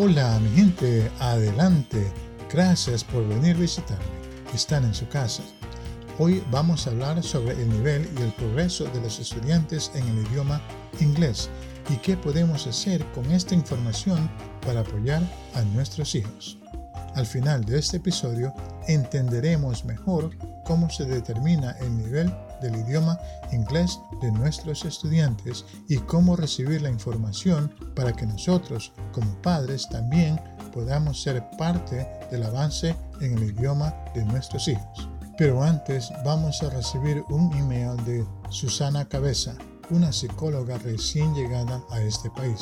Hola mi gente, adelante. Gracias por venir a visitarme. Están en su casa. Hoy vamos a hablar sobre el nivel y el progreso de los estudiantes en el idioma inglés y qué podemos hacer con esta información para apoyar a nuestros hijos. Al final de este episodio entenderemos mejor cómo se determina el nivel del idioma inglés de nuestros estudiantes y cómo recibir la información para que nosotros como padres también podamos ser parte del avance en el idioma de nuestros hijos. Pero antes vamos a recibir un email de Susana Cabeza, una psicóloga recién llegada a este país.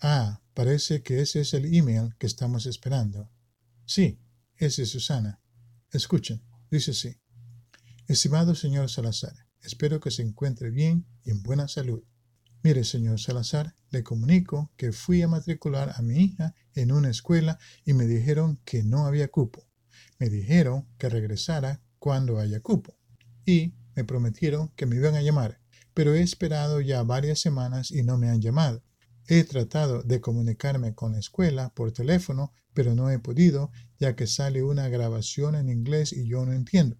Ah, parece que ese es el email que estamos esperando. Sí, ese es Susana. Escuchen, dice así. Estimado señor Salazar, espero que se encuentre bien y en buena salud. Mire, señor Salazar, le comunico que fui a matricular a mi hija en una escuela y me dijeron que no había cupo. Me dijeron que regresara cuando haya cupo. Y me prometieron que me iban a llamar, pero he esperado ya varias semanas y no me han llamado. He tratado de comunicarme con la escuela por teléfono, pero no he podido, ya que sale una grabación en inglés y yo no entiendo.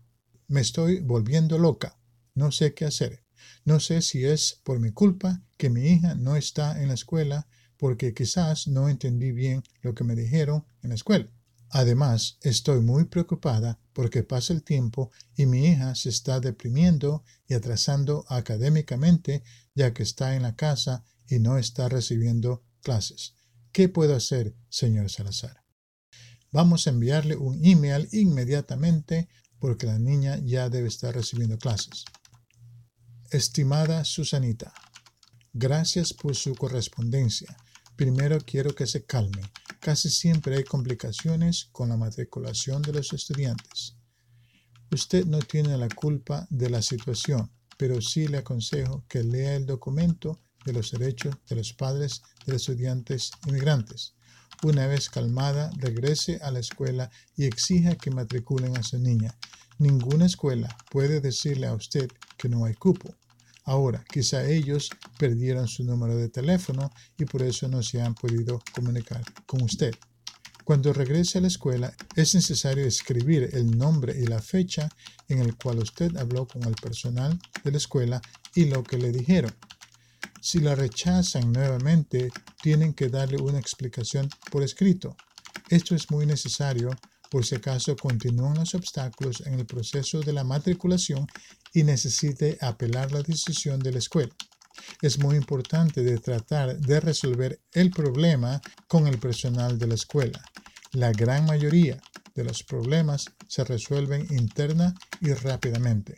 Me estoy volviendo loca. No sé qué hacer. No sé si es por mi culpa que mi hija no está en la escuela, porque quizás no entendí bien lo que me dijeron en la escuela. Además, estoy muy preocupada porque pasa el tiempo y mi hija se está deprimiendo y atrasando académicamente ya que está en la casa y no está recibiendo clases. ¿Qué puedo hacer, señor Salazar? Vamos a enviarle un email inmediatamente porque la niña ya debe estar recibiendo clases. Estimada Susanita, gracias por su correspondencia. Primero quiero que se calme. Casi siempre hay complicaciones con la matriculación de los estudiantes. Usted no tiene la culpa de la situación, pero sí le aconsejo que lea el documento de los derechos de los padres de los estudiantes inmigrantes. Una vez calmada, regrese a la escuela y exija que matriculen a su niña. Ninguna escuela puede decirle a usted que no hay cupo. Ahora, quizá ellos perdieron su número de teléfono y por eso no se han podido comunicar con usted. Cuando regrese a la escuela, es necesario escribir el nombre y la fecha en el cual usted habló con el personal de la escuela y lo que le dijeron. Si la rechazan nuevamente, tienen que darle una explicación por escrito. Esto es muy necesario por si acaso continúan los obstáculos en el proceso de la matriculación y necesite apelar la decisión de la escuela. Es muy importante tratar de resolver el problema con el personal de la escuela. La gran mayoría de los problemas se resuelven interna y rápidamente.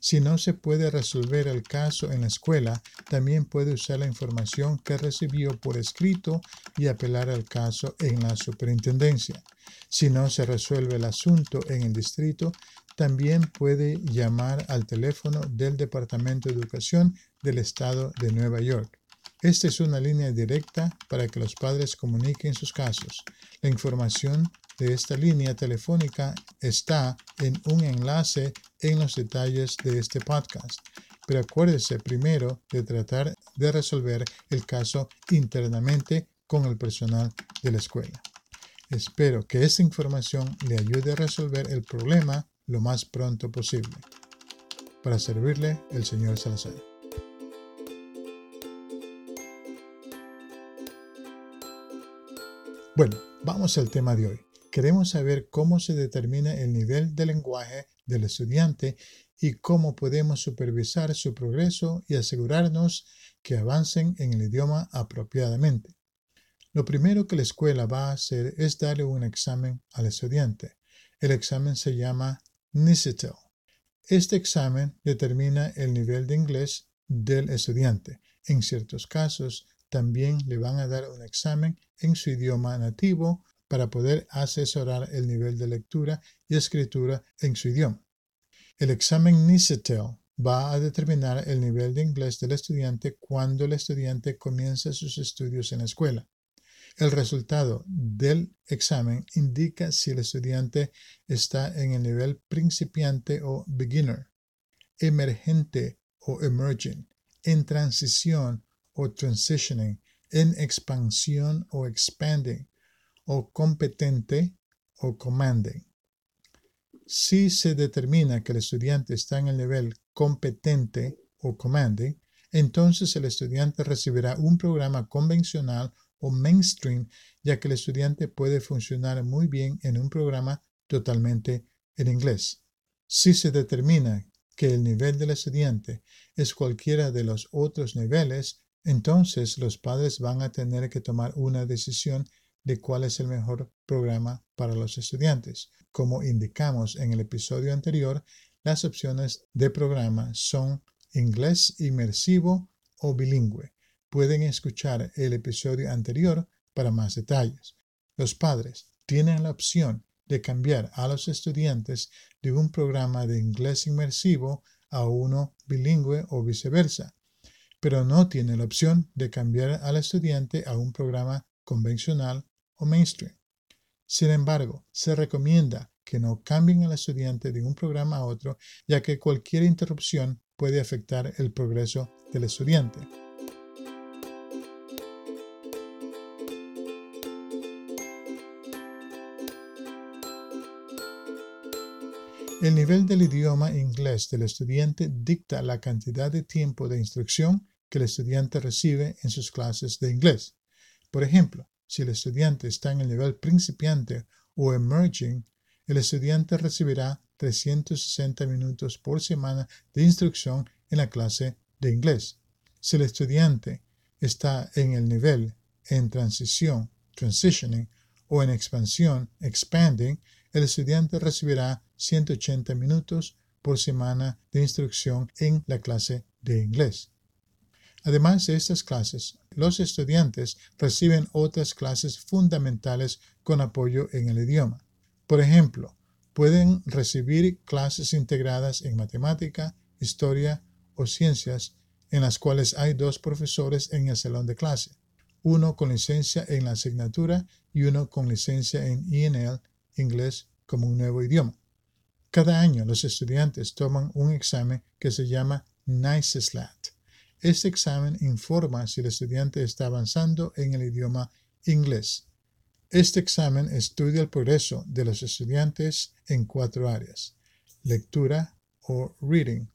Si no se puede resolver el caso en la escuela, también puede usar la información que recibió por escrito y apelar al caso en la superintendencia. Si no se resuelve el asunto en el distrito, también puede llamar al teléfono del Departamento de Educación del Estado de Nueva York. Esta es una línea directa para que los padres comuniquen sus casos. La información de esta línea telefónica está en un enlace en los detalles de este podcast. Pero acuérdese primero de tratar de resolver el caso internamente con el personal de la escuela. Espero que esta información le ayude a resolver el problema lo más pronto posible. Para servirle, el señor Salazar. Bueno, vamos al tema de hoy queremos saber cómo se determina el nivel de lenguaje del estudiante y cómo podemos supervisar su progreso y asegurarnos que avancen en el idioma apropiadamente. Lo primero que la escuela va a hacer es darle un examen al estudiante. El examen se llama NICETEL. Este examen determina el nivel de inglés del estudiante. En ciertos casos, también le van a dar un examen en su idioma nativo para poder asesorar el nivel de lectura y escritura en su idioma. El examen NICETEL va a determinar el nivel de inglés del estudiante cuando el estudiante comienza sus estudios en la escuela. El resultado del examen indica si el estudiante está en el nivel principiante o beginner, emergente o emerging, en transición o transitioning, en expansión o expanding, o competente o commanding. Si se determina que el estudiante está en el nivel competente o commanding, entonces el estudiante recibirá un programa convencional o mainstream, ya que el estudiante puede funcionar muy bien en un programa totalmente en inglés. Si se determina que el nivel del estudiante es cualquiera de los otros niveles, entonces los padres van a tener que tomar una decisión de cuál es el mejor programa para los estudiantes. Como indicamos en el episodio anterior, las opciones de programa son inglés inmersivo o bilingüe. Pueden escuchar el episodio anterior para más detalles. Los padres tienen la opción de cambiar a los estudiantes de un programa de inglés inmersivo a uno bilingüe o viceversa, pero no tienen la opción de cambiar al estudiante a un programa convencional mainstream. Sin embargo, se recomienda que no cambien al estudiante de un programa a otro, ya que cualquier interrupción puede afectar el progreso del estudiante. El nivel del idioma inglés del estudiante dicta la cantidad de tiempo de instrucción que el estudiante recibe en sus clases de inglés. Por ejemplo, si el estudiante está en el nivel principiante o emerging, el estudiante recibirá 360 minutos por semana de instrucción en la clase de inglés. Si el estudiante está en el nivel en transición, transitioning, o en expansión, expanding, el estudiante recibirá 180 minutos por semana de instrucción en la clase de inglés. Además de estas clases, los estudiantes reciben otras clases fundamentales con apoyo en el idioma. Por ejemplo, pueden recibir clases integradas en matemática, historia o ciencias en las cuales hay dos profesores en el salón de clase, uno con licencia en la asignatura y uno con licencia en ENL, inglés como un nuevo idioma. Cada año los estudiantes toman un examen que se llama NICESLAT. Este examen informa si el estudiante está avanzando en el idioma inglés. Este examen estudia el progreso de los estudiantes en cuatro áreas. Lectura o reading,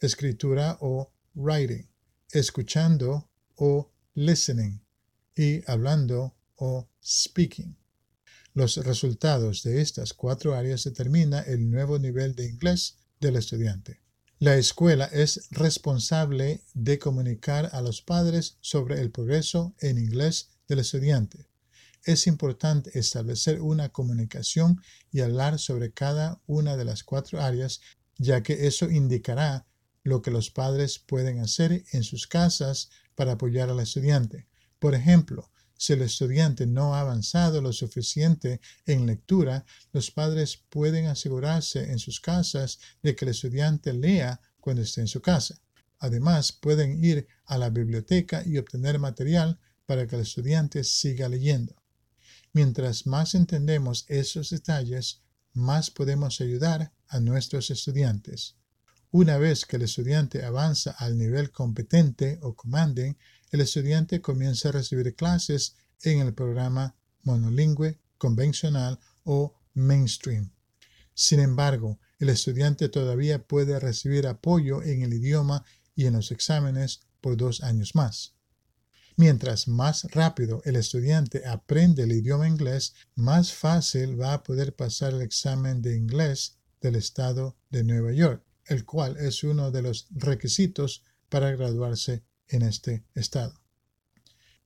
escritura o writing, escuchando o listening y hablando o speaking. Los resultados de estas cuatro áreas determinan el nuevo nivel de inglés del estudiante. La escuela es responsable de comunicar a los padres sobre el progreso en inglés del estudiante. Es importante establecer una comunicación y hablar sobre cada una de las cuatro áreas, ya que eso indicará lo que los padres pueden hacer en sus casas para apoyar al estudiante. Por ejemplo, si el estudiante no ha avanzado lo suficiente en lectura, los padres pueden asegurarse en sus casas de que el estudiante lea cuando esté en su casa. Además, pueden ir a la biblioteca y obtener material para que el estudiante siga leyendo. Mientras más entendemos esos detalles, más podemos ayudar a nuestros estudiantes. Una vez que el estudiante avanza al nivel competente o commanding, el estudiante comienza a recibir clases en el programa monolingüe, convencional o mainstream. Sin embargo, el estudiante todavía puede recibir apoyo en el idioma y en los exámenes por dos años más. Mientras más rápido el estudiante aprende el idioma inglés, más fácil va a poder pasar el examen de inglés del estado de Nueva York, el cual es uno de los requisitos para graduarse en este estado.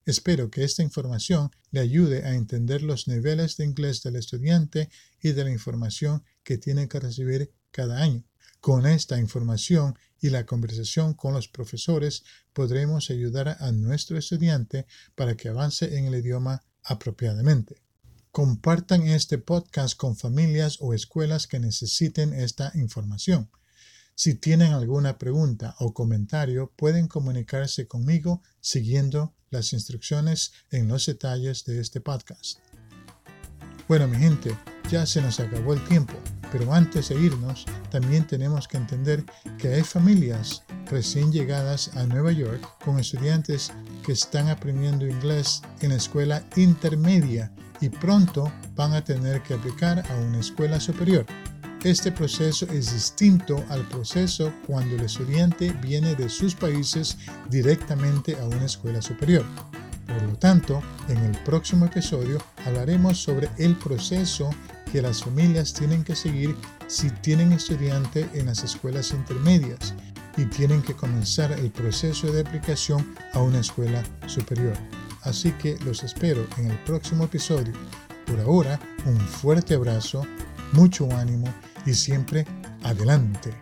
Espero que esta información le ayude a entender los niveles de inglés del estudiante y de la información que tiene que recibir cada año. Con esta información y la conversación con los profesores podremos ayudar a nuestro estudiante para que avance en el idioma apropiadamente. Compartan este podcast con familias o escuelas que necesiten esta información. Si tienen alguna pregunta o comentario, pueden comunicarse conmigo siguiendo las instrucciones en los detalles de este podcast. Bueno, mi gente, ya se nos acabó el tiempo. Pero antes de irnos, también tenemos que entender que hay familias recién llegadas a Nueva York con estudiantes que están aprendiendo inglés en la escuela intermedia y pronto van a tener que aplicar a una escuela superior. Este proceso es distinto al proceso cuando el estudiante viene de sus países directamente a una escuela superior. Por lo tanto, en el próximo episodio hablaremos sobre el proceso que las familias tienen que seguir si tienen estudiante en las escuelas intermedias y tienen que comenzar el proceso de aplicación a una escuela superior. Así que los espero en el próximo episodio. Por ahora, un fuerte abrazo, mucho ánimo y siempre adelante.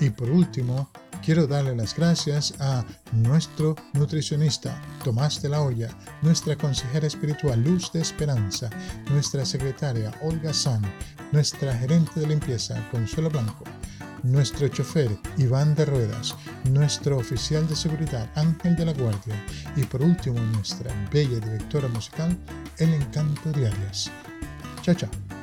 Y por último, quiero darle las gracias a nuestro nutricionista Tomás de la Hoya, nuestra consejera espiritual Luz de Esperanza, nuestra secretaria Olga San, nuestra gerente de limpieza Consuelo Blanco, nuestro chofer Iván de Ruedas, nuestro oficial de seguridad Ángel de la Guardia y por último nuestra bella directora musical El Encanto de Arias. Chao, chao.